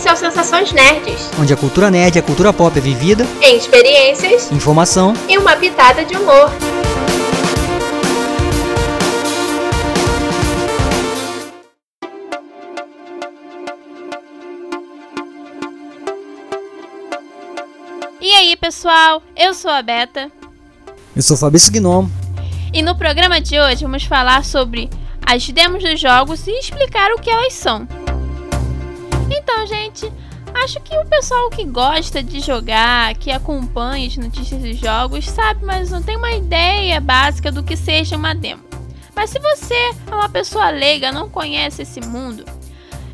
Esse é o Sensações Nerds, onde a cultura nerd e a cultura pop é vivida em experiências, informação e uma pitada de humor. E aí, pessoal? Eu sou a Beta. Eu sou Fabrício Gnomo. E no programa de hoje vamos falar sobre as demos dos jogos e explicar o que elas são. Então, gente, acho que o pessoal que gosta de jogar, que acompanha as notícias dos jogos, sabe, mas não tem uma ideia básica do que seja uma demo. Mas se você é uma pessoa leiga, não conhece esse mundo,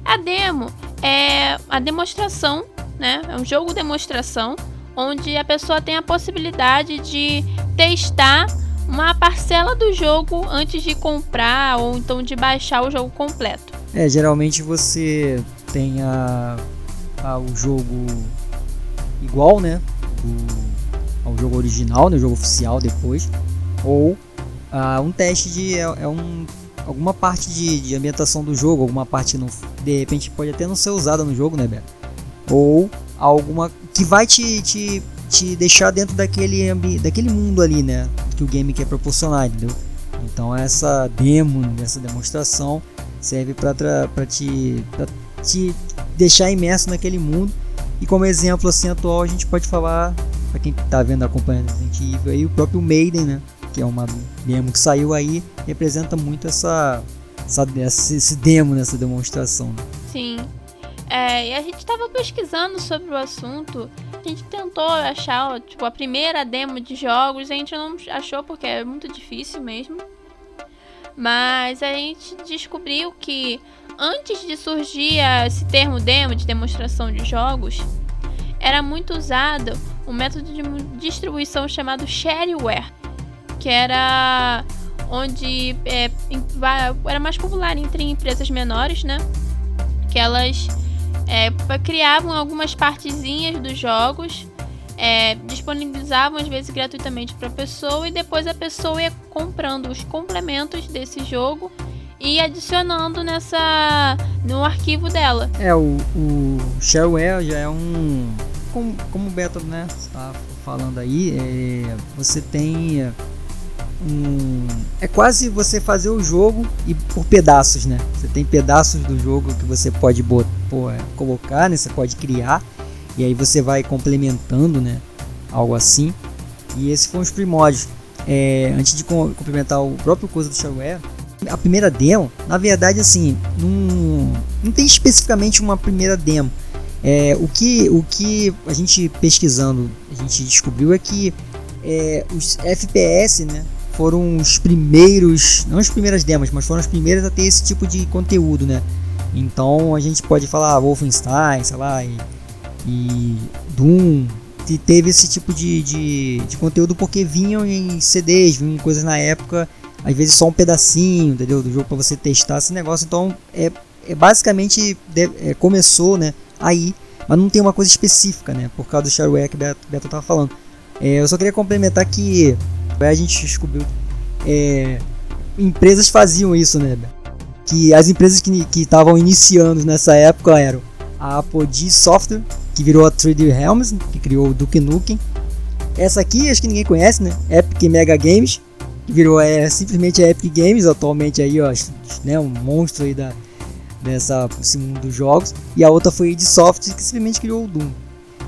a demo é a demonstração, né? É um jogo demonstração onde a pessoa tem a possibilidade de testar uma parcela do jogo antes de comprar ou então de baixar o jogo completo. É, geralmente você tem a, a o jogo igual, né? O, ao jogo original, né? O jogo oficial depois. Ou a, um teste de. É, é um, alguma parte de, de ambientação do jogo, alguma parte de repente pode até não ser usada no jogo, né, Beto? Ou alguma que vai te, te, te deixar dentro daquele, daquele mundo ali, né? Que o game quer proporcionar, entendeu? Então essa demo, essa demonstração serve para te, pra te deixar imerso naquele mundo. E como exemplo assim atual a gente pode falar para quem está vendo acompanhando Resident Evil aí o próprio Maiden, né? Que é uma demo que saiu aí representa muito essa, essa esse demo nessa demonstração. Né? Sim. É, e a gente estava pesquisando sobre o assunto. A gente tentou achar, tipo, a primeira demo de jogos. A gente não achou porque é muito difícil mesmo. Mas a gente descobriu que antes de surgir esse termo demo de demonstração de jogos, era muito usado um método de distribuição chamado shareware, que era onde é, era mais popular entre empresas menores, né? Que elas é, criavam algumas partezinhas dos jogos, é, disponibilizavam às vezes gratuitamente para a pessoa e depois a pessoa ia comprando os complementos desse jogo e adicionando nessa no arquivo dela. É, o, o shareware já é um como, como o Beto né, está falando aí, é, você tem um é quase você fazer o jogo e por pedaços, né? Você tem pedaços do jogo que você pode botar, é, colocar, né? Você pode criar e aí você vai complementando, né? Algo assim. E esse foi os primórdios. É, antes de complementar o próprio coisa do shareware, a primeira demo, na verdade, assim, não, não tem especificamente uma primeira demo. É, o, que, o que a gente pesquisando, a gente descobriu é que é, os FPS, né, foram os primeiros, não as primeiras demos, mas foram as primeiras a ter esse tipo de conteúdo, né? Então a gente pode falar Wolfenstein, sei lá, e, e Doom, que teve esse tipo de, de, de, conteúdo porque vinham em CDs, vinham em coisas na época, às vezes só um pedacinho, entendeu? Do jogo para você testar esse negócio. Então é, é basicamente de, é, começou, né? Aí, mas não tem uma coisa específica, né? Por causa do shareware que o Beto, Beto tava falando. É, eu só queria complementar que a gente descobriu é, empresas faziam isso, né? Que as empresas que estavam iniciando nessa época eram a Apogee Software, que virou a 3D Realms, que criou o Duke Nukem. Essa aqui acho que ninguém conhece, né? Epic Mega Games, virou é, simplesmente a Epic Games, atualmente aí, ó, né, um monstro aí da, dessa, desse mundo dos jogos. E a outra foi a Software, que simplesmente criou o Doom.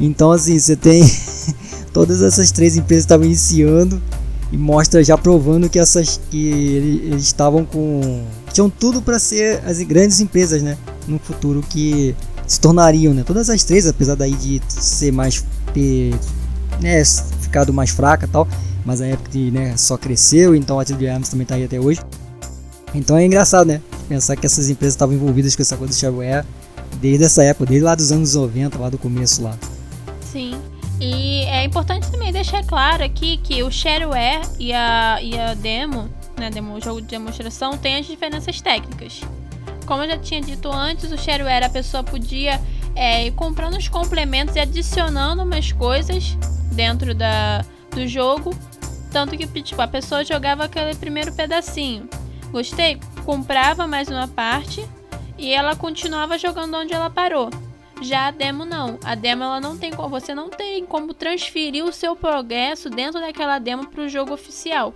Então assim, você tem todas essas três empresas estavam iniciando e mostra já provando que essas que eles estavam com tinham tudo para ser as grandes empresas, né, no futuro que se tornariam, né? Todas as três, apesar daí de ser mais ter, né, ficado mais fraca, tal, mas a época né, só cresceu, então a Tilde Arms também tá aí até hoje. Então é engraçado, né? Pensar que essas empresas estavam envolvidas com essa coisa do shareware desde essa época, desde lá dos anos 90, lá do começo lá. Sim. E é importante também deixar claro aqui que o shareware e a, e a demo, né, demo, o jogo de demonstração, tem as diferenças técnicas. Como eu já tinha dito antes, o shareware a pessoa podia é, ir comprando os complementos e adicionando umas coisas dentro da, do jogo. Tanto que tipo, a pessoa jogava aquele primeiro pedacinho. Gostei? Comprava mais uma parte e ela continuava jogando onde ela parou. Já a demo não. A demo ela não tem como você não tem como transferir o seu progresso dentro daquela demo para o jogo oficial,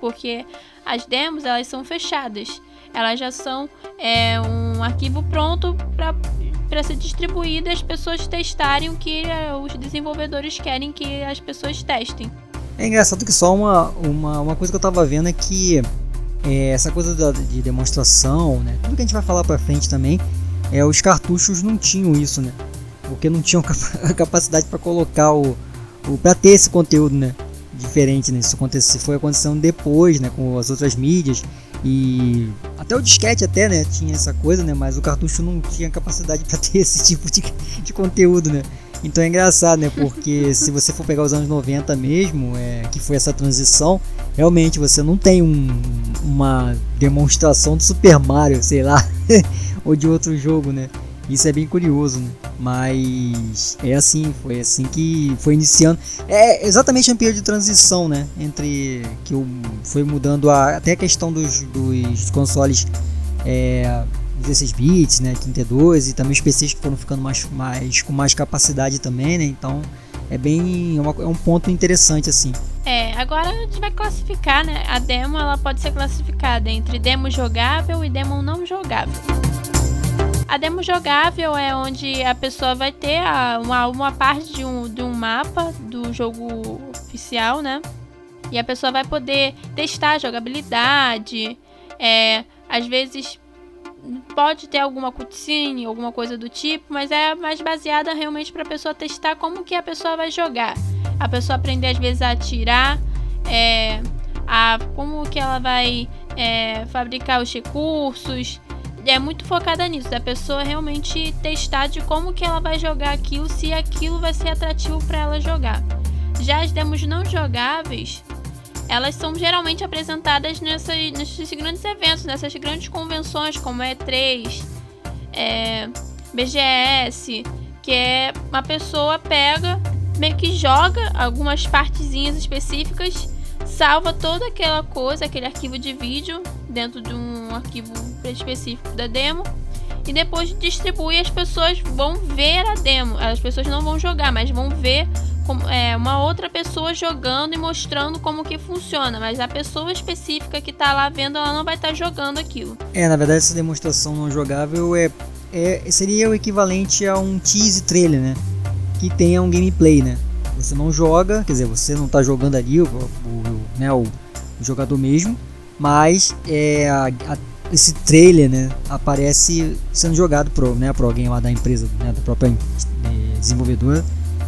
porque as demos elas são fechadas. Elas já são é, um arquivo pronto para ser distribuído e as pessoas testarem o que é, os desenvolvedores querem que as pessoas testem. É engraçado que só uma, uma, uma coisa que eu tava vendo é que é, essa coisa da, de demonstração, né? Tudo que a gente vai falar pra frente também, é, os cartuchos não tinham isso, né? Porque não tinham a capacidade para colocar o, o para ter esse conteúdo, né? Diferente, né? Isso aconteceu, foi acontecendo depois, né? Com as outras mídias e até o disquete até, né? Tinha essa coisa, né? Mas o cartucho não tinha capacidade para ter esse tipo de, de conteúdo, né? Então é engraçado, né? Porque se você for pegar os anos 90 mesmo, é, que foi essa transição, realmente você não tem um, uma demonstração do Super Mario, sei lá, ou de outro jogo, né? Isso é bem curioso, né? Mas é assim, foi assim que foi iniciando. É exatamente um período de transição, né? Entre que foi mudando a, até a questão dos, dos consoles é, 16 bits, né, 32 e também os PCs que foram ficando mais, mais com mais capacidade também, né? Então é bem é, uma, é um ponto interessante assim. É, agora a gente vai classificar, né? A demo ela pode ser classificada entre demo jogável e demo não jogável. A demo jogável é onde a pessoa vai ter a, uma, uma parte de um, de um mapa do jogo oficial, né? E a pessoa vai poder testar a jogabilidade, é, às vezes pode ter alguma cutscene, alguma coisa do tipo, mas é mais baseada realmente para a pessoa testar como que a pessoa vai jogar. A pessoa aprender às vezes a atirar, é, a como que ela vai é, fabricar os recursos. É muito focada nisso, da pessoa realmente testar de como que ela vai jogar aquilo, se aquilo vai ser atrativo para ela jogar. Já as demos não jogáveis, elas são geralmente apresentadas nesses grandes eventos, nessas grandes convenções como E3, é, BGS, que é uma pessoa pega, meio que joga algumas partezinhas específicas, salva toda aquela coisa, aquele arquivo de vídeo dentro de um arquivo específico da demo e depois distribui as pessoas vão ver a demo. As pessoas não vão jogar, mas vão ver é, uma outra pessoa jogando e mostrando como que funciona, mas a pessoa específica que está lá vendo, ela não vai estar tá jogando aquilo. É, na verdade essa demonstração não jogável é, é seria o equivalente a um tease trailer, né? Que tenha um gameplay, né? Você não joga, quer dizer, você não está jogando ali o, o, né, o, jogador mesmo, mas é, a, a, esse trailer, né, aparece sendo jogado pro, né, pro alguém lá da empresa, né, da própria é, desenvolvedora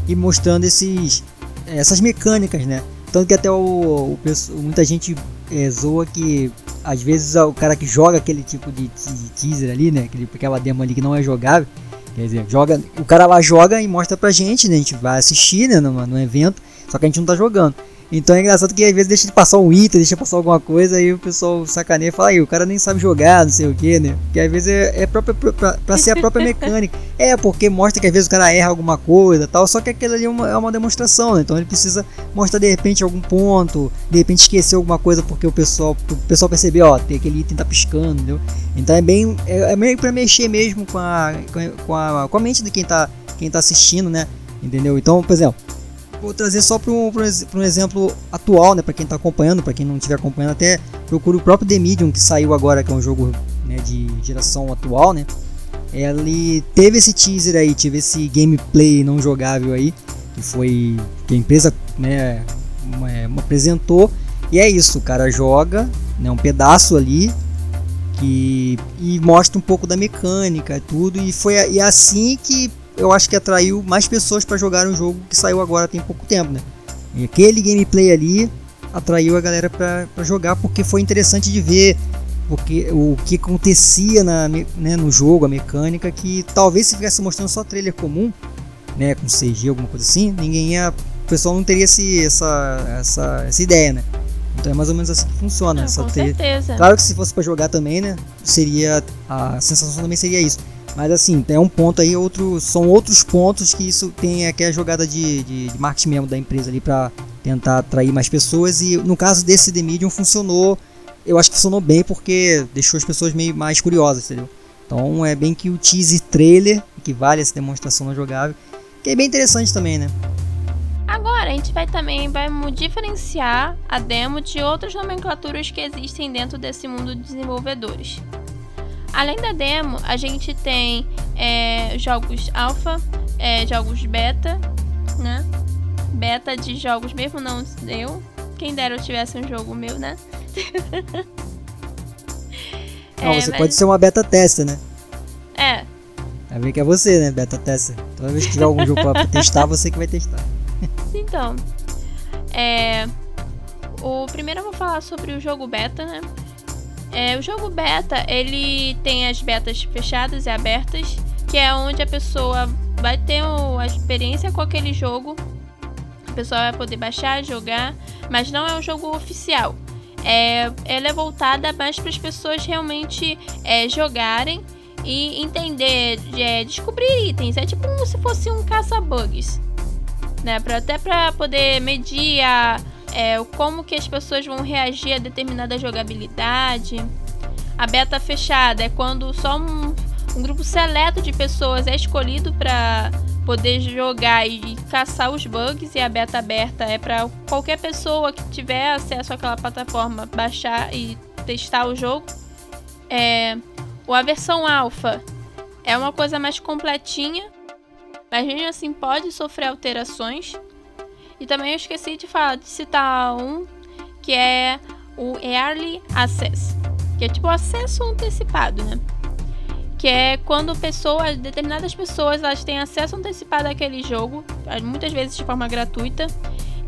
e mostrando esses essas mecânicas, né? Tanto que até o, o muita gente é, zoa que às vezes o cara que joga aquele tipo de, de teaser ali, né? Aquele, aquela demo ali que não é jogável, quer dizer, joga, o cara lá joga e mostra pra gente, né? A gente vai assistir né, no, no evento, só que a gente não tá jogando. Então é engraçado que às vezes deixa de passar um item, deixa de passar alguma coisa, aí o pessoal sacaneia e fala, aí, o cara nem sabe jogar, não sei o que, né? Porque às vezes é, é própria, pra, pra, ser a própria mecânica. É, porque mostra que às vezes o cara erra alguma coisa tal, só que aquilo ali é uma, é uma demonstração, né? Então ele precisa mostrar de repente algum ponto, de repente esquecer alguma coisa porque o pessoal, o pessoal percebeu, ó, tem aquele item tá piscando, entendeu? Então é bem, é, é meio pra mexer mesmo com a, com a, com a mente de quem tá, quem tá assistindo, né? Entendeu? Então, por exemplo, vou trazer só para um, um, exemplo atual, né, para quem está acompanhando, para quem não estiver acompanhando, até procura o próprio The Medium que saiu agora, que é um jogo né, de geração atual, né? Ele teve esse teaser aí, teve esse gameplay não jogável aí, que foi que a empresa, né, apresentou. E é isso, o cara joga, né, um pedaço ali que e mostra um pouco da mecânica e tudo e foi e é assim que eu acho que atraiu mais pessoas para jogar um jogo que saiu agora tem pouco tempo, né? E aquele gameplay ali atraiu a galera para jogar porque foi interessante de ver porque o que acontecia na, né, no jogo, a mecânica, que talvez se tivesse mostrando só trailer comum, né, com CG, alguma coisa assim, ninguém ia, o pessoal não teria esse, essa, essa, essa ideia, né? Então é mais ou menos assim que funciona. Não, essa com certeza. Claro que se fosse para jogar também, né, seria a sensação também seria isso. Mas assim, é um ponto aí, outro, são outros pontos que isso tem aqui a jogada de, de, de marketing mesmo da empresa ali para tentar atrair mais pessoas. E no caso desse The Medium funcionou, eu acho que funcionou bem porque deixou as pessoas meio mais curiosas, entendeu? Então é bem que o teaser trailer equivale a essa demonstração não jogável, que é bem interessante também, né? Agora a gente vai também vai diferenciar a demo de outras nomenclaturas que existem dentro desse mundo de desenvolvedores. Além da demo, a gente tem é, jogos alfa, é, jogos beta, né? Beta de jogos mesmo não eu. Quem dera eu tivesse um jogo meu, né? Não, é, você mas... pode ser uma beta tester, né? É. Vai ver que é você, né? Beta tester. Toda vez que tiver algum jogo pra testar, você que vai testar. Então, é. O primeiro eu vou falar sobre o jogo beta, né? É, o jogo beta, ele tem as betas fechadas e abertas, que é onde a pessoa vai ter a experiência com aquele jogo. A pessoa vai poder baixar, jogar, mas não é um jogo oficial. É, ela é voltada mais para as pessoas realmente é, jogarem e entender, é, descobrir itens. É tipo como se fosse um caça-bugs, né? Até para poder medir a, é, como que as pessoas vão reagir a determinada jogabilidade. A beta fechada é quando só um, um grupo seleto de pessoas é escolhido para poder jogar e caçar os bugs e a beta aberta é para qualquer pessoa que tiver acesso àquela plataforma baixar e testar o jogo. É, a versão alfa é uma coisa mais completinha, mas mesmo assim pode sofrer alterações. E também eu esqueci de falar de citar um que é o Early Access, que é tipo acesso antecipado, né? que é quando pessoas, determinadas pessoas, elas têm acesso antecipado àquele jogo, muitas vezes de forma gratuita.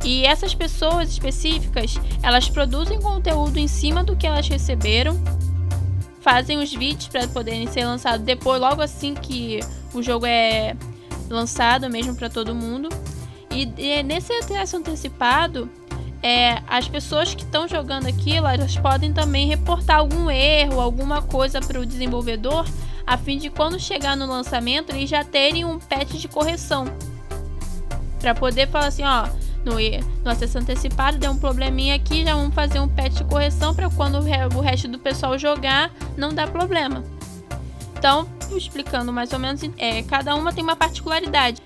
E essas pessoas específicas, elas produzem conteúdo em cima do que elas receberam, fazem os vídeos para poderem ser lançados depois, logo assim que o jogo é lançado mesmo para todo mundo. E, e nesse acesso antecipado, é, as pessoas que estão jogando aquilo, elas podem também reportar algum erro, alguma coisa para o desenvolvedor a fim de quando chegar no lançamento eles já terem um patch de correção. Para poder falar assim, ó, no, no acesso antecipado deu um probleminha aqui, já vamos fazer um patch de correção para quando o resto do pessoal jogar não dar problema. Então, explicando mais ou menos, é, cada uma tem uma particularidade.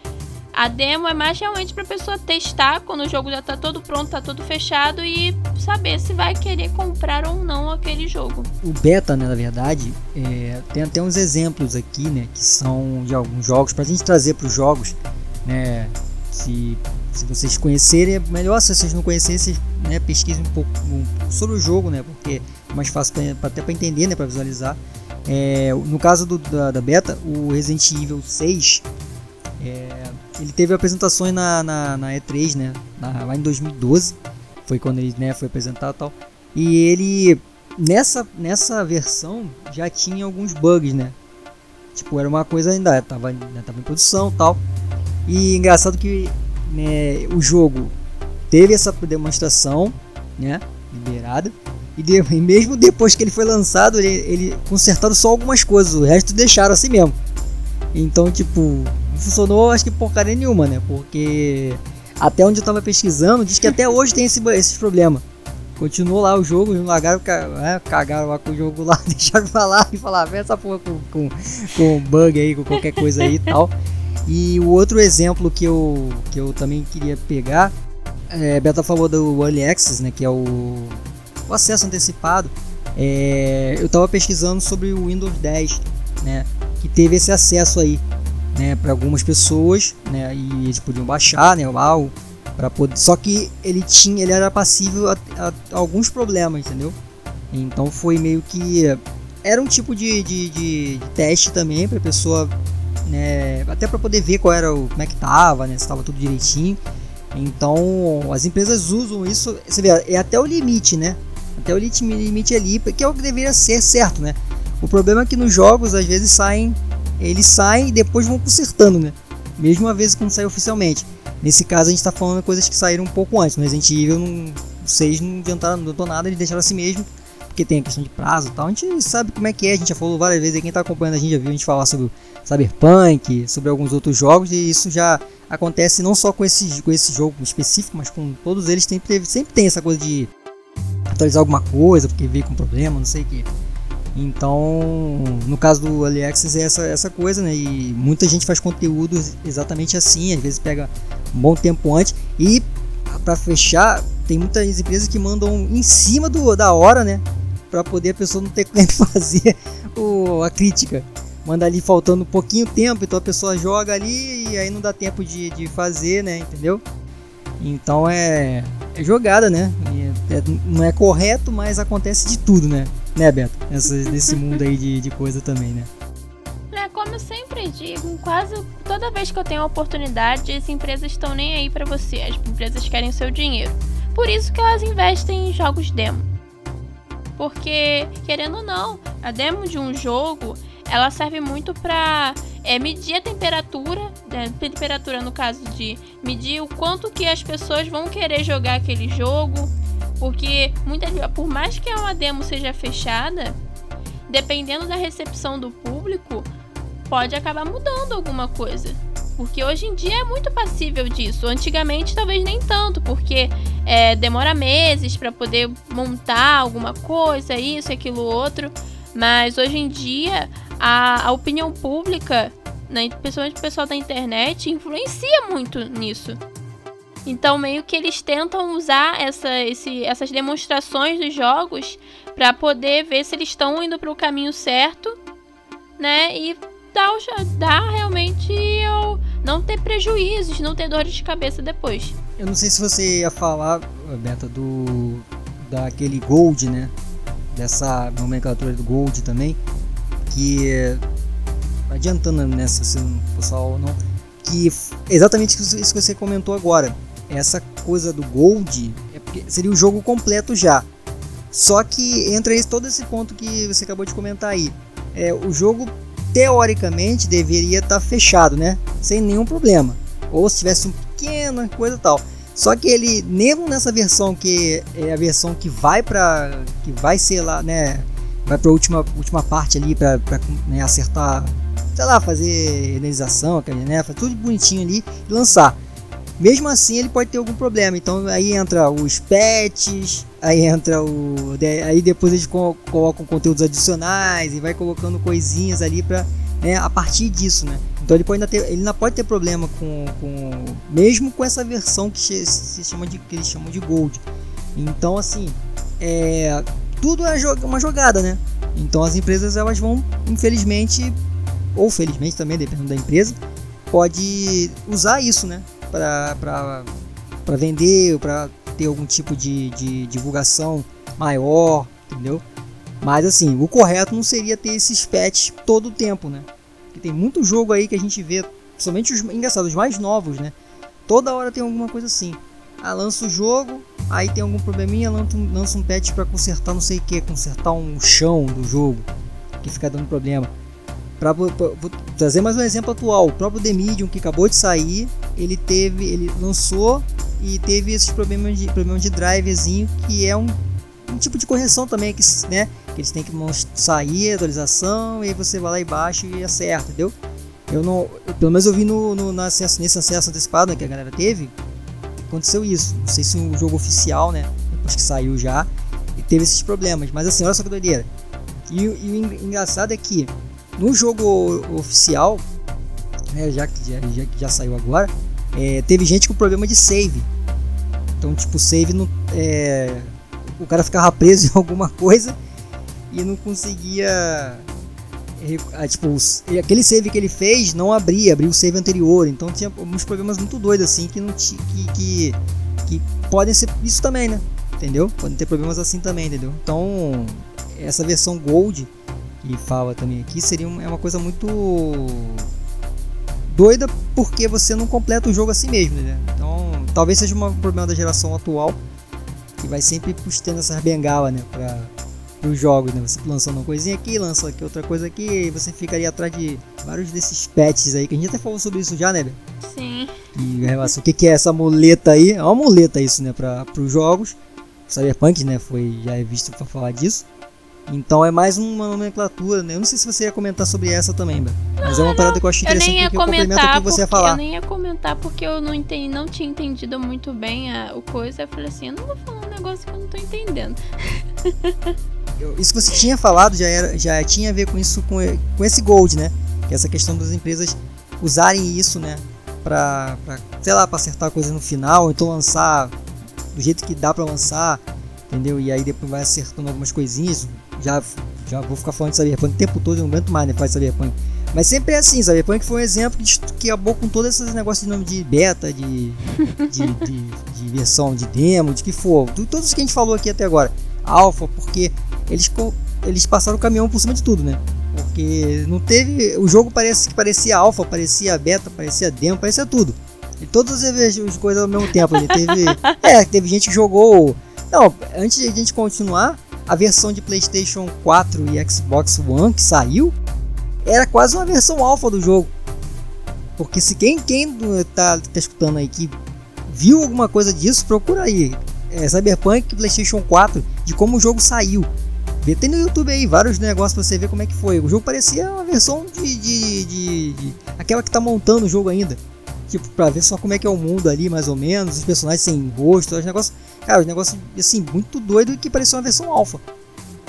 A demo é mais realmente para a pessoa testar quando o jogo já está todo pronto, está todo fechado e saber se vai querer comprar ou não aquele jogo. O beta, né, na verdade, é, tem até uns exemplos aqui, né, que são de alguns jogos para a gente trazer para os jogos, né, se, se vocês conhecerem é melhor, se vocês não conhecerem, vocês né, pesquisem um pouco sobre o jogo, né, porque é mais fácil pra, até para entender, né, para visualizar. É, no caso do, da, da, beta, o Resident Evil 6 é, ele teve apresentações na, na, na E3, né? Na, lá em 2012. Foi quando ele né, foi apresentado e tal. E ele, nessa, nessa versão, já tinha alguns bugs, né? Tipo, era uma coisa ainda, tava, ainda tava em produção tal. E engraçado que né, o jogo teve essa demonstração, né? Liberada. E, de, e mesmo depois que ele foi lançado, ele, ele consertaram só algumas coisas, o resto deixaram assim mesmo. Então, tipo, funcionou acho que porcaria nenhuma, né? Porque até onde eu tava pesquisando, diz que até hoje tem esse, esses problemas. Continuou lá o jogo, largaram, né, cagaram lá com o jogo lá, deixaram falar e falar, vem essa porra com, com, com bug aí, com qualquer coisa aí e tal. E o outro exemplo que eu, que eu também queria pegar, é, Beta falou do Early Access, né, que é o, o acesso antecipado. É, eu estava pesquisando sobre o Windows 10, né, que teve esse acesso aí né, para algumas pessoas, né, e eles podiam baixar, né, lá para poder. Só que ele tinha, ele era passível a, a, alguns problemas, entendeu? Então foi meio que era um tipo de, de, de, de teste também para pessoa, né, até para poder ver qual era o como é que tava, né, se estava tudo direitinho. Então as empresas usam isso, você vê, é até o limite, né? Até o limite, limite ali, que é o que deveria ser certo, né? O problema é que nos jogos às vezes saem eles saem e depois vão consertando, né? Mesmo uma vez quando sai oficialmente. Nesse caso a gente está falando coisas que saíram um pouco antes, a gente Evil não, 6 não adiantaram, não adiantou nada, eles deixaram assim mesmo, porque tem a questão de prazo e tal. A gente sabe como é que é, a gente já falou várias vezes, quem está acompanhando a gente já viu a gente falar sobre Cyberpunk, sobre alguns outros jogos, e isso já acontece não só com esse, com esse jogo específico, mas com todos eles sempre, sempre tem essa coisa de atualizar alguma coisa, porque veio com problema, não sei o que. Então, no caso do AliExpress é essa, essa coisa, né? E muita gente faz conteúdo exatamente assim, às vezes pega um bom tempo antes. E para fechar, tem muitas empresas que mandam em cima do, da hora, né? Para poder a pessoa não ter que fazer o, a crítica. Manda ali faltando um pouquinho tempo, então a pessoa joga ali e aí não dá tempo de, de fazer, né? Entendeu? Então é, é jogada, né? É, não é correto, mas acontece de tudo, né? Né, Beto? Essa, desse mundo aí de, de coisa também, né? É, como eu sempre digo, quase toda vez que eu tenho a oportunidade, as empresas estão nem aí para você. As empresas querem seu dinheiro. Por isso que elas investem em jogos demo. Porque, querendo ou não, a demo de um jogo, ela serve muito para é, medir a temperatura, né, temperatura no caso de medir o quanto que as pessoas vão querer jogar aquele jogo, porque muitas por mais que uma demo seja fechada, dependendo da recepção do público, pode acabar mudando alguma coisa. Porque hoje em dia é muito passível disso. Antigamente talvez nem tanto, porque é, demora meses para poder montar alguma coisa, isso, aquilo, outro. Mas hoje em dia a, a opinião pública, né, principalmente o pessoal da internet, influencia muito nisso. Então, meio que eles tentam usar essa, esse, essas demonstrações dos jogos para poder ver se eles estão indo para o caminho certo, né? E dar, dar realmente não ter prejuízos, não ter dores de cabeça depois. Eu não sei se você ia falar, Beta, do daquele Gold, né? Dessa nomenclatura do Gold também, que adiantando nessa, se o pessoal não, que exatamente isso que você comentou agora essa coisa do Gold é porque seria o jogo completo já. Só que entra esse, todo esse ponto que você acabou de comentar aí. É, o jogo teoricamente deveria estar tá fechado, né? Sem nenhum problema. Ou se tivesse um pequena coisa tal. Só que ele, mesmo nessa versão que é a versão que vai para que vai ser lá, né? Vai para última última parte ali para né, acertar, sei lá, fazer renderização, né? Fazer tudo bonitinho ali e lançar. Mesmo assim, ele pode ter algum problema. Então aí entra os patches, aí entra o. Aí depois eles colocam conteúdos adicionais e vai colocando coisinhas ali para né, a partir disso, né? Então ele pode ainda ter, ele ainda pode ter problema com, com mesmo com essa versão que se chama de que eles chamam de Gold. Então assim, é, tudo é uma jogada, né? Então as empresas elas vão, infelizmente, ou felizmente também, dependendo da empresa, pode usar isso, né? Para vender, para ter algum tipo de, de divulgação maior, entendeu? Mas assim, o correto não seria ter esses patches todo o tempo, né? Porque tem muito jogo aí que a gente vê, somente os engraçados, os mais novos, né? Toda hora tem alguma coisa assim. Ah, lança o jogo, aí tem algum probleminha, lança um, lança um patch para consertar não sei o que, consertar um chão do jogo que fica dando problema. Para trazer mais um exemplo atual, o próprio The Medium que acabou de sair, ele teve, ele lançou e teve esses problemas de problema de drivezinho que é um, um tipo de correção também que, né, que eles têm que sair atualização e aí você vai lá e baixa e acerta, entendeu? Eu não, eu, pelo menos eu vi no, no, no acesso, nesse acesso antecipado né, que a galera teve, aconteceu isso. Não sei se o jogo oficial, né, depois que saiu já, e teve esses problemas, mas assim, olha só que doideira. E, e o engraçado é que no jogo oficial, né, já, que já, já, já saiu agora, é, teve gente com problema de save. Então, tipo, save não, é, o cara ficava preso em alguma coisa e não conseguia. É, tipo, aquele save que ele fez não abria, abria o save anterior. Então tinha uns problemas muito doidos assim que não que, que, que podem ser isso também, né? Entendeu? Podem ter problemas assim também, entendeu? Então, essa versão Gold que fala também aqui, seria uma, é uma coisa muito doida porque você não completa o jogo assim mesmo, né? Então, talvez seja um problema da geração atual que vai sempre custando essas bengalas, né, para os jogos, né? Você lançando uma coisinha aqui, lança aqui outra coisa aqui, e você ficaria atrás de vários desses patches aí que a gente até falou sobre isso já, né? Sim. E relação, o que, que é essa muleta aí? É uma muleta isso, né, para os jogos. Cyberpunk, né, foi já é visto para falar disso. Então é mais uma nomenclatura, né? Eu não sei se você ia comentar sobre essa também. Mas é uma parada que eu acho interessante eu nem ia porque comentar o que você ia falar. Eu nem ia comentar porque eu não, entendi, não tinha entendido muito bem a, o coisa. Eu falei assim, eu não vou falar um negócio que eu não tô entendendo. eu, isso que você tinha falado já, era, já tinha a ver com isso, com, com esse Gold, né? Que é essa questão das empresas usarem isso, né? Pra, pra sei lá, pra acertar a coisa no final, ou então lançar do jeito que dá pra lançar, entendeu? E aí depois vai acertando algumas coisinhas. Já, já vou ficar falando de Cyberpunk o tempo todo, eu não aguento mais, né? Faz Cyberpunk. Mas sempre é assim, Cyberpunk foi um exemplo de, que acabou com todos esses negócios de nome de beta, de, de, de, de versão de demo, de que for. Tudo isso que a gente falou aqui até agora. Alpha, porque eles, eles passaram o caminhão por cima de tudo, né? Porque não teve. O jogo parece que parecia alfa, parecia beta, parecia demo, parecia tudo. E todas as coisas ao mesmo tempo. Ele teve. é, teve gente que jogou. Não, antes de a gente continuar, a versão de PlayStation 4 e Xbox One que saiu era quase uma versão alfa do jogo. Porque se quem, quem tá, tá escutando aí que viu alguma coisa disso, procura aí. É, Cyberpunk PlayStation 4 de como o jogo saiu. Tem no YouTube aí vários negócios pra você ver como é que foi. O jogo parecia uma versão de, de, de, de, aquela que tá montando o jogo ainda. Tipo, pra ver só como é que é o mundo ali, mais ou menos, os personagens sem rosto, os negócios. Cara, os negócios assim, muito doido que parecia uma versão alfa.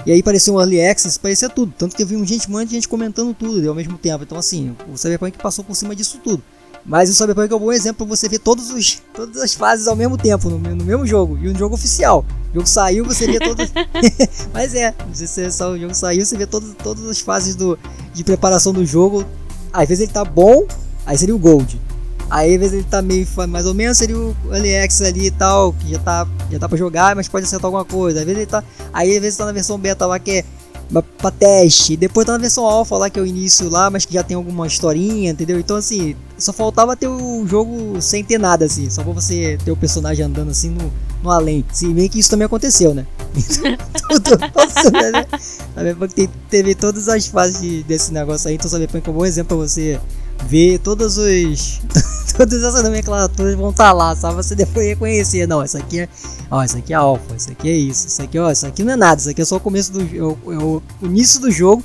E aí parecia um Early Access, parecia tudo. Tanto que eu vi um gente, um monte de gente comentando tudo ao mesmo tempo. Então assim, o Cyberpunk passou por cima disso tudo. Mas o Cyberpunk é um bom exemplo para você ver todos os, todas as fases ao mesmo tempo, no, no mesmo jogo. E no jogo oficial. O jogo saiu, você vê todas. Mas é, se só o jogo saiu, você vê todas, todas as fases do, de preparação do jogo. Às vezes ele tá bom, aí seria o Gold. Aí vezes ele tá meio mais ou menos, seria o LX ali e tal, que já tá, já tá pra jogar, mas pode acertar alguma coisa. Às vezes ele tá. Aí às vezes tá na versão beta lá que é pra teste. Depois tá na versão alpha lá, que é o início lá, mas que já tem alguma historinha, entendeu? Então assim, só faltava ter o jogo sem ter nada, assim. Só pra você ter o personagem andando assim no, no além. Se meio que isso também aconteceu, né? Tudo passou, né? Cyberpunk teve todas as fases de, desse negócio aí, então Cyberpunk é um bom exemplo pra você ver todos os. todas essas nomenclaturas vão estar tá lá, só você depois reconhecer. Não, essa aqui é. Ó, isso aqui é alfa, isso aqui é isso, isso aqui, ó, isso aqui não é nada, isso aqui é só o começo do é o, é o início do jogo,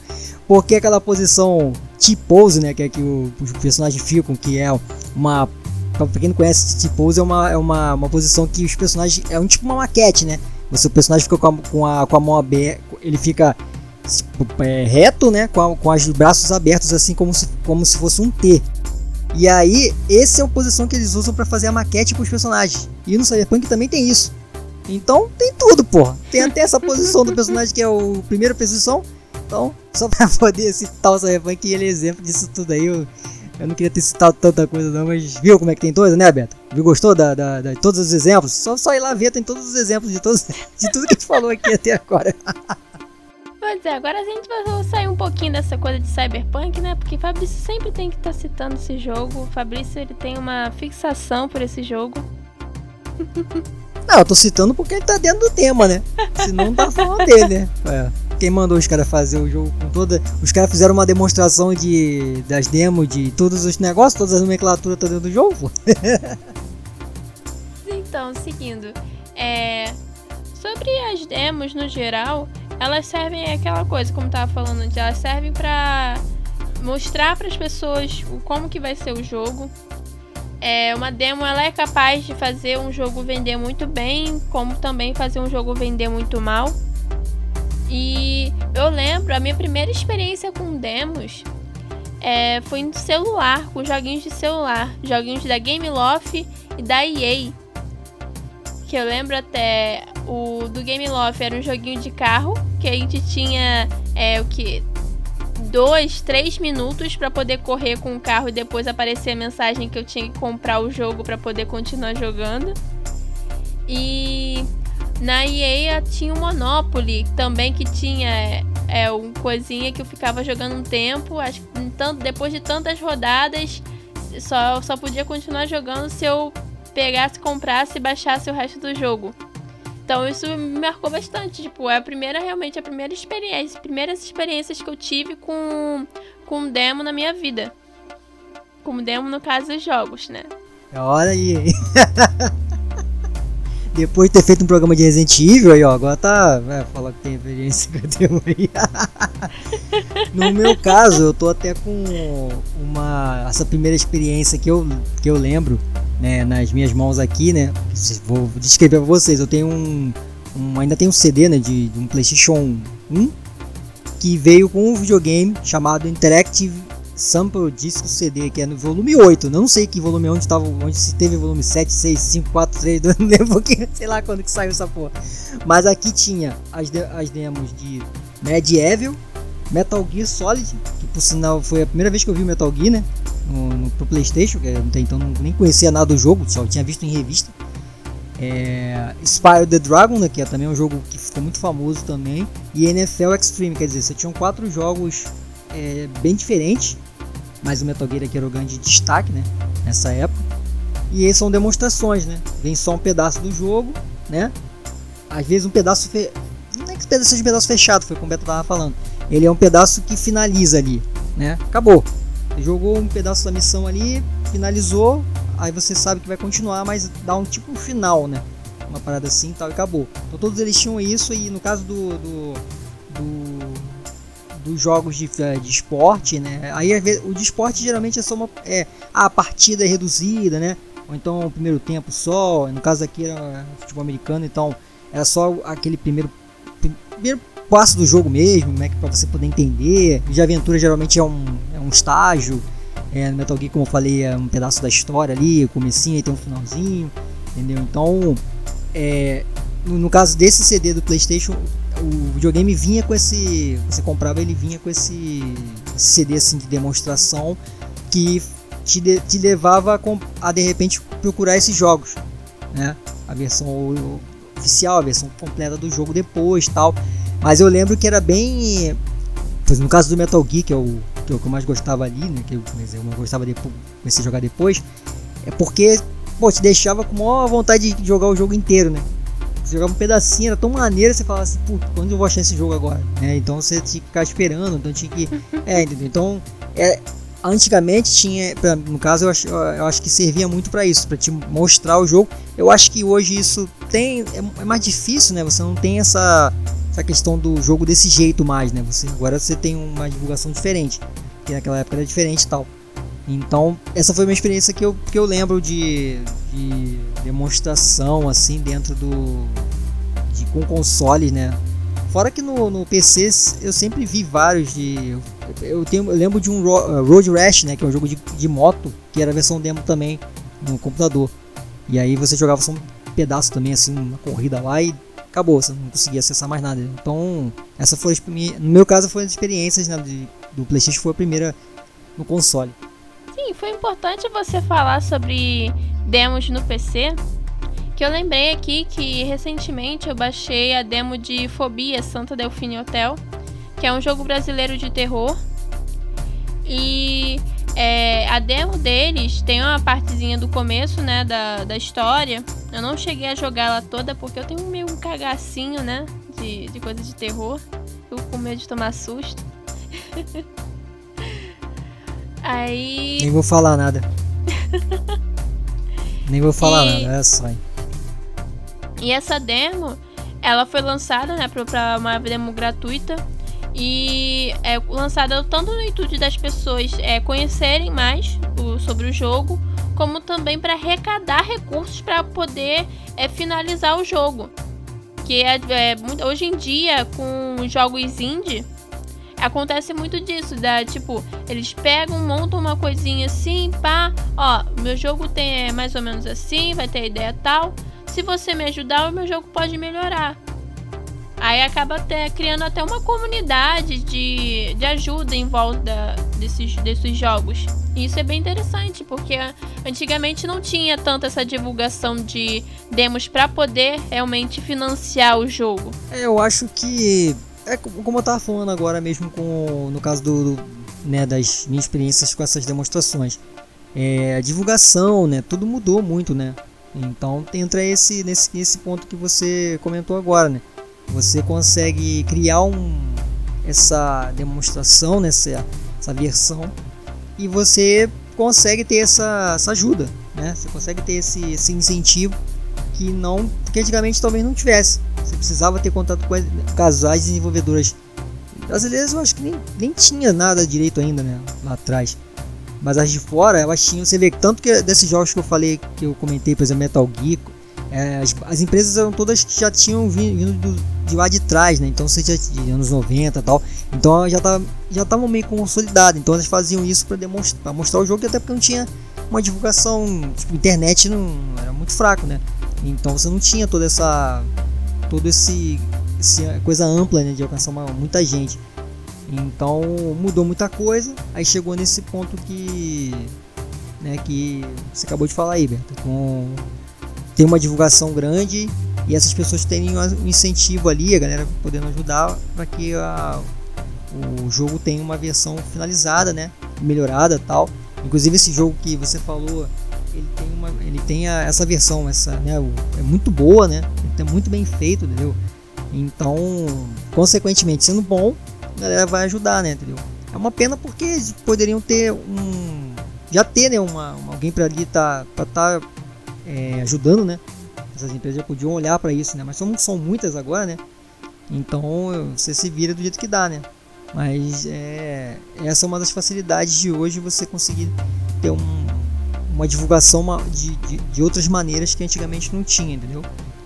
porque aquela posição T-pose, né, que é que o, os personagens ficam, que é uma Pra quem não conhece, T-pose é uma, é uma, uma posição que os personagens. É um tipo uma maquete, né? Você, o personagem fica com a, com a, com a mão aberta. Ele fica é, reto, né? Com, a, com os braços abertos, assim como se, como se fosse um T. E aí, essa é a posição que eles usam para fazer a maquete para os personagens. E no Cyberpunk também tem isso. Então tem tudo, porra. Tem até essa posição do personagem que é o primeira posição. Então, só para poder citar o Cyberpunk, ele é exemplo disso tudo aí. Eu, eu não queria ter citado tanta coisa não, mas viu como é que tem coisa, né, Beto? Viu, gostou da, da, da, de todos os exemplos? Só, só ir lá ver, tem todos os exemplos de, todos, de tudo que a gente falou aqui até agora. Pois é, agora a gente vai sair um pouquinho dessa coisa de cyberpunk, né? Porque Fabrício sempre tem que estar tá citando esse jogo. O Fabrício ele tem uma fixação por esse jogo. Não, eu tô citando porque ele tá dentro do tema, né? Senão não tá falando dele, né? É. Quem mandou os caras fazer o jogo com toda. Os caras fizeram uma demonstração de das demos de todos os negócios, todas as nomenclaturas tá dentro do jogo, então, seguindo. É. Sobre as demos no geral, elas servem é aquela coisa, como tava falando antes, elas servem para mostrar para as pessoas o como que vai ser o jogo. É, uma demo ela é capaz de fazer um jogo vender muito bem, como também fazer um jogo vender muito mal. E eu lembro, a minha primeira experiência com demos é, foi no celular, com joguinhos de celular, joguinhos da Gameloft e da EA. Que eu lembro até o do Game Love era um joguinho de carro que a gente tinha é, o que dois, três minutos para poder correr com o carro e depois aparecer a mensagem que eu tinha que comprar o jogo para poder continuar jogando. E na EA tinha o Monopoly também que tinha é, é um coisinha que eu ficava jogando um tempo, acho tanto depois de tantas rodadas só só podia continuar jogando se eu pegasse, comprasse e baixasse o resto do jogo. Então isso me marcou bastante. Tipo, é a primeira, realmente, a primeira experiência, primeiras experiências que eu tive com, com demo na minha vida. Com demo, no caso, dos jogos, né? Olha aí. Depois de ter feito um programa de Resident Evil, aí, ó, agora tá. Vai falar que tem experiência demo aí. no meu caso, eu tô até com uma. Essa primeira experiência que eu, que eu lembro né, nas minhas mãos aqui, né? Vou descrever para vocês. Eu tenho um, um, ainda tenho um CD, né, de, de, um PlayStation 1, que veio com um videogame chamado Interactive Sample Disco CD, que é no volume 8. Não sei que volume onde estava, onde se teve volume 7, 6, 5, 4, 3, 2, não lembro porque, sei lá quando que saiu essa porra. Mas aqui tinha as, de, as demos de Medieval, Metal Gear Solid, que por sinal foi a primeira vez que eu vi o Metal Gear, né? No, no pro Playstation, que até então não, nem conhecia nada do jogo, só tinha visto em revista. É, Spyro the Dragon, né, que é também um jogo que ficou muito famoso também, e NFL Extreme, quer dizer, você tinha quatro jogos é, bem diferentes, mas o Metal Gear aqui era o grande destaque, né, nessa época. E aí são demonstrações, né? Vem só um pedaço do jogo, né? Às vezes um pedaço fe... não é que seja um pedaço fechado, foi como o Beto tava falando. Ele é um pedaço que finaliza ali, né? Acabou. Você jogou um pedaço da missão ali, finalizou, aí você sabe que vai continuar, mas dá um tipo final, né? Uma parada assim e tal, e acabou. Então todos eles tinham isso, e no caso do, do, do dos jogos de, eh, de esporte, né? Aí o de esporte geralmente é só uma. É, a partida é reduzida, né? Ou então o primeiro tempo só. No caso aqui era futebol americano, então era só aquele primeiro, primeiro passo do jogo mesmo, né? Para você poder entender. De aventura geralmente é um, é um estágio. É, no Metal Gear, como eu falei, é um pedaço da história ali, o comecinho, aí tem um finalzinho, entendeu? Então, é, no, no, caso desse CD do PlayStation, o videogame vinha com esse, você comprava ele vinha com esse, CD assim de demonstração que te, de, te levava a, a, de repente procurar esses jogos, né? A versão oficial, a versão completa do jogo depois, tal. Mas eu lembro que era bem, no caso do Metal Gear, que é o que eu mais gostava ali, né? Que eu, eu gostava depois, comecei a jogar depois, é porque pô, te deixava com maior vontade de jogar o jogo inteiro, né? Você jogava um pedacinho, era tão maneiro, você falava assim, puta, quando eu vou achar esse jogo agora? É, então você tinha que ficar esperando, então tinha que. É, entendeu? Então, é, antigamente tinha, pra, no caso, eu acho, eu acho que servia muito para isso, para te mostrar o jogo. Eu acho que hoje isso tem. É, é, mais difícil, né? Você não tem essa, essa questão do jogo desse jeito mais, né? Você, agora você tem uma divulgação diferente, que naquela época era diferente e tal. Então, essa foi uma experiência que eu, que eu lembro de, de demonstração assim dentro do de com console, né? Fora que no, no PC eu sempre vi vários de eu tenho eu lembro de um uh, Road Rash, né, que é um jogo de, de moto, que era a versão demo também no computador. E aí você jogava só um pedaço também assim, uma corrida lá e acabou, você não conseguia acessar mais nada. Então, essa foi no meu caso foi as experiências né, de, do PlayStation foi a primeira no console. Sim, foi importante você falar sobre demos no PC. Que eu lembrei aqui que recentemente eu baixei a demo de Fobia Santa Delfine Hotel, que é um jogo brasileiro de terror. E é, a demo deles tem uma partezinha do começo, né, da, da história. Eu não cheguei a jogar ela toda porque eu tenho meio um cagacinho, né, de, de coisa de terror. Eu com medo de tomar susto. Aí. Nem vou falar nada. Nem vou falar e... nada, é só. E essa demo, ela foi lançada, né, pra uma demo gratuita. E é lançada tanto no intuito das pessoas é, conhecerem mais o, sobre o jogo, como também para arrecadar recursos para poder é, finalizar o jogo. Que é, é, hoje em dia, com jogos indie, acontece muito disso, da tipo, eles pegam, montam uma coisinha assim, pá, ó, meu jogo tem é, mais ou menos assim, vai ter ideia tal. Se você me ajudar, o meu jogo pode melhorar. Aí acaba até criando até uma comunidade de, de ajuda em volta desses, desses jogos. E isso é bem interessante, porque antigamente não tinha tanto essa divulgação de demos para poder realmente financiar o jogo. É, eu acho que é como eu tava falando agora mesmo com no caso do, do né, das minhas experiências com essas demonstrações. É, a divulgação, né, tudo mudou muito, né? Então entra esse nesse esse ponto que você comentou agora, né? Você consegue criar um essa demonstração, né, essa, essa versão e você consegue ter essa, essa ajuda, né? Você consegue ter esse, esse incentivo que não que antigamente talvez não tivesse. Você precisava ter contato com casais desenvolvedoras brasileiras, eu acho que nem, nem tinha nada direito ainda, né, lá atrás. Mas as de fora, elas tinham, você vê tanto que desses jogos que eu falei, que eu comentei, por exemplo, Metal Gear, é, as, as, empresas eram todas que já tinham vindo, do, de lá de trás, né? Então, seja de anos 90 e tal. Então já já estavam meio consolidado. Então elas faziam isso para demonstrar, mostrar o jogo, até porque não tinha uma divulgação, tipo, internet não era muito fraco, né? Então você não tinha toda essa todo esse, esse coisa ampla, né, de alcançar uma, muita gente. Então mudou muita coisa, aí chegou nesse ponto que né, que você acabou de falar aí, Berta, com tem uma divulgação grande e essas pessoas terem um incentivo ali, a galera podendo ajudar para que a, o jogo tenha uma versão finalizada, né, melhorada, tal. Inclusive esse jogo que você falou, ele tem uma, ele tem a, essa versão, essa, né, o, é muito boa, né, é muito bem feito, entendeu? Então, consequentemente, sendo bom, a galera vai ajudar, né, entendeu? É uma pena porque poderiam ter um, já ter, né, uma, uma alguém para ali tá, para tá é, ajudando, né? Essas empresas já podiam olhar para isso, né? Mas não são muitas agora, né? Então você se vira do jeito que dá, né? Mas é, essa é uma das facilidades de hoje você conseguir ter um, uma divulgação de, de, de, outras maneiras que antigamente não tinha, entendeu?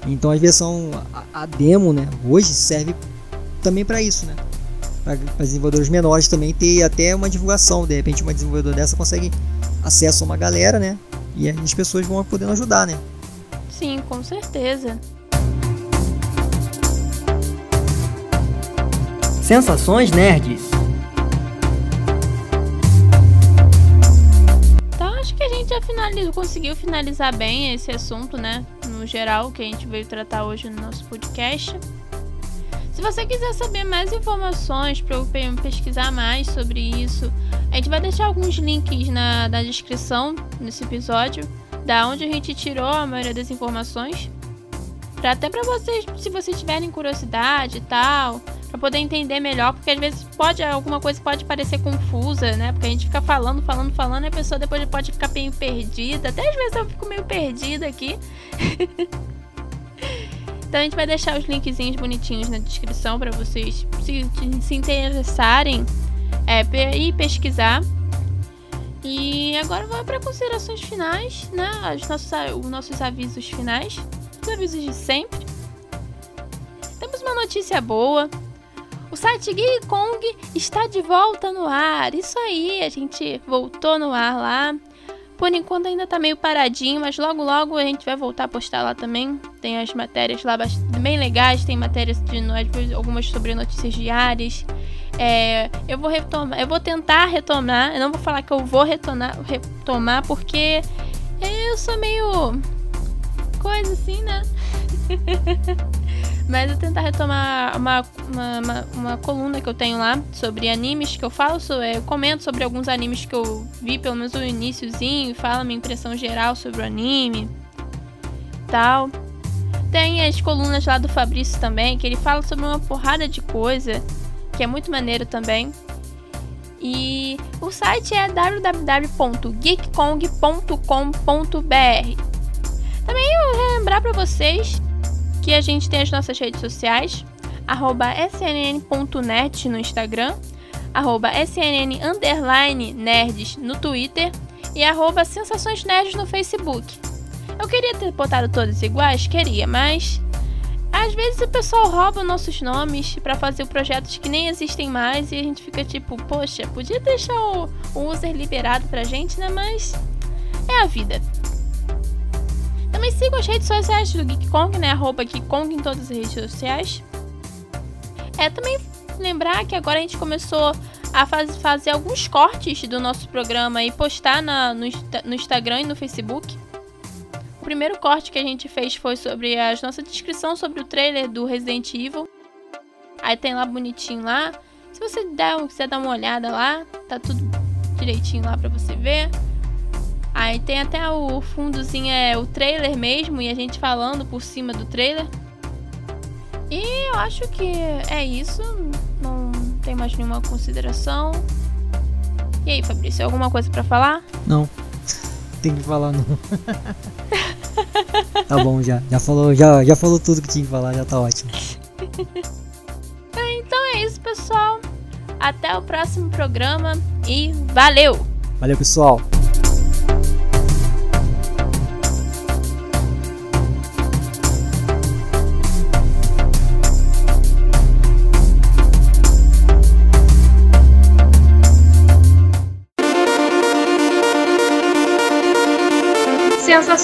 Então a versão a, a demo, né, hoje serve também para isso, né? Para desenvolvedores menores também ter até uma divulgação, de repente uma desenvolvedora dessa consegue acesso a uma galera, né? E as pessoas vão podendo ajudar, né? Sim, com certeza. Sensações Nerds. Finalizou, conseguiu finalizar bem esse assunto, né? No geral, que a gente veio tratar hoje no nosso podcast. Se você quiser saber mais informações para pesquisar mais sobre isso, a gente vai deixar alguns links na, na descrição nesse episódio, da onde a gente tirou a maioria das informações. Pra, até para vocês, se vocês tiverem curiosidade e tal, para poder entender melhor, porque às vezes pode alguma coisa pode parecer confusa, né? Porque a gente fica falando, falando, falando, e a pessoa depois pode ficar meio perdida. Até às vezes eu fico meio perdida aqui. então a gente vai deixar os linkzinhos bonitinhos na descrição para vocês se, se interessarem é, ir pesquisar. E agora vou para considerações finais, né? Os nossos, os nossos avisos finais, os avisos de sempre. Temos uma notícia boa. O site Gay Kong está de volta no ar. Isso aí, a gente voltou no ar lá. Por enquanto ainda tá meio paradinho, mas logo logo a gente vai voltar a postar lá também. Tem as matérias lá bem legais, tem matérias de algumas sobre notícias diárias. É, eu vou retomar, eu vou tentar retomar. Eu não vou falar que eu vou retomar, retomar porque eu sou meio coisa assim, né? Mas eu tentar retomar uma, uma, uma, uma, coluna que eu tenho lá sobre animes que eu falo, sobre, eu comento sobre alguns animes que eu vi, pelo menos o iníciozinho, falo a minha impressão geral sobre o anime tal. Tem as colunas lá do Fabrício também, que ele fala sobre uma porrada de coisa, que é muito maneiro também. E o site é www.geekkong.com.br. Também eu vou lembrar para vocês que a gente tem as nossas redes sociais, arroba snn.net no Instagram, arroba snn nerds no Twitter e arroba sensações nerds no Facebook. Eu queria ter botado todas iguais, queria, mas às vezes o pessoal rouba nossos nomes para fazer projetos que nem existem mais e a gente fica tipo, poxa, podia deixar o, o user liberado pra gente, né? Mas é a vida. Também sigam as redes sociais do Geek Kong, né? Arroba Geek Kong em todas as redes sociais. É também lembrar que agora a gente começou a faz, fazer alguns cortes do nosso programa e postar na, no, no Instagram e no Facebook. O primeiro corte que a gente fez foi sobre a nossa descrição sobre o trailer do Resident Evil. Aí tem lá bonitinho lá. Se você der, quiser dar uma olhada lá, tá tudo direitinho lá pra você ver. Aí tem até o fundozinho, é o trailer mesmo, e a gente falando por cima do trailer. E eu acho que é isso. Não tem mais nenhuma consideração. E aí, Fabrício, alguma coisa para falar? Não. Tem que falar não. tá bom já. Já falou, já, já falou tudo que tinha que falar, já tá ótimo. então é isso, pessoal. Até o próximo programa e valeu! Valeu, pessoal!